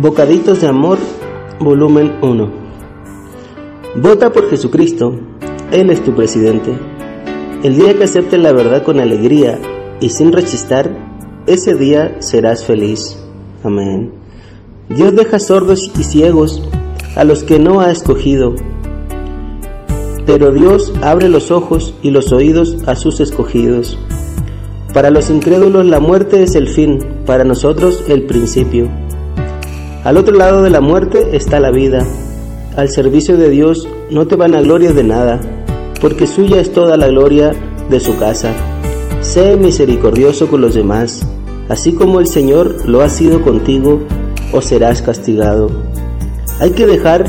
Bocaditos de Amor, volumen 1. Vota por Jesucristo, Él es tu presidente. El día que aceptes la verdad con alegría y sin rechistar, ese día serás feliz. Amén. Dios deja sordos y ciegos a los que no ha escogido, pero Dios abre los ojos y los oídos a sus escogidos. Para los incrédulos la muerte es el fin, para nosotros el principio. Al otro lado de la muerte está la vida. Al servicio de Dios no te van a gloria de nada, porque suya es toda la gloria de su casa. Sé misericordioso con los demás, así como el Señor lo ha sido contigo, o serás castigado. Hay que dejar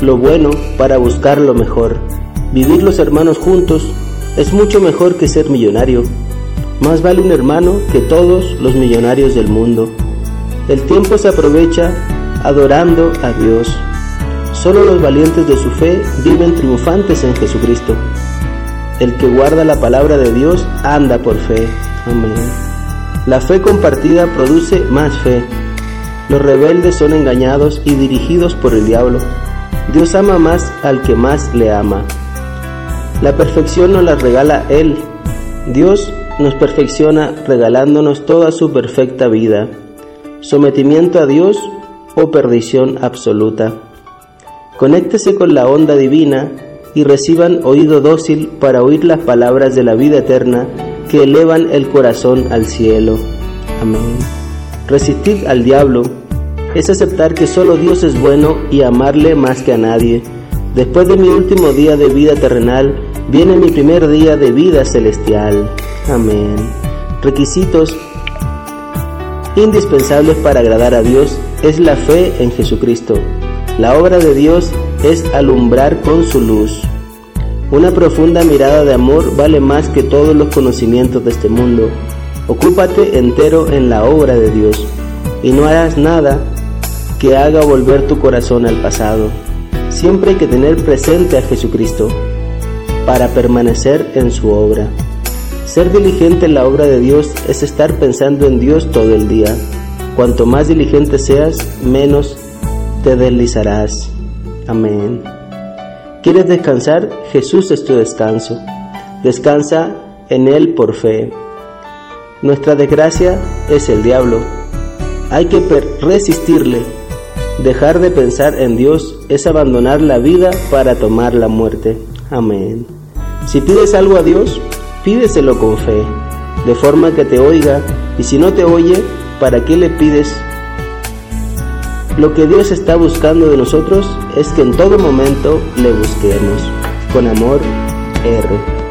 lo bueno para buscar lo mejor. Vivir los hermanos juntos es mucho mejor que ser millonario. Más vale un hermano que todos los millonarios del mundo. El tiempo se aprovecha adorando a Dios. Solo los valientes de su fe viven triunfantes en Jesucristo. El que guarda la palabra de Dios anda por fe. Amén. La fe compartida produce más fe. Los rebeldes son engañados y dirigidos por el diablo. Dios ama más al que más le ama. La perfección nos la regala Él. Dios nos perfecciona regalándonos toda su perfecta vida sometimiento a Dios o perdición absoluta. Conéctese con la onda divina y reciban oído dócil para oír las palabras de la vida eterna que elevan el corazón al cielo. Amén. Resistir al diablo es aceptar que solo Dios es bueno y amarle más que a nadie. Después de mi último día de vida terrenal, viene mi primer día de vida celestial. Amén. Requisitos indispensables para agradar a Dios es la fe en Jesucristo. La obra de Dios es alumbrar con su luz. Una profunda mirada de amor vale más que todos los conocimientos de este mundo. Ocúpate entero en la obra de Dios y no harás nada que haga volver tu corazón al pasado. Siempre hay que tener presente a Jesucristo para permanecer en su obra. Ser diligente en la obra de Dios es estar pensando en Dios todo el día. Cuanto más diligente seas, menos te deslizarás. Amén. ¿Quieres descansar? Jesús es tu descanso. Descansa en Él por fe. Nuestra desgracia es el diablo. Hay que resistirle. Dejar de pensar en Dios es abandonar la vida para tomar la muerte. Amén. Si pides algo a Dios, pídeselo con fe, de forma que te oiga, y si no te oye, ¿para qué le pides? Lo que Dios está buscando de nosotros es que en todo momento le busquemos. Con amor, R.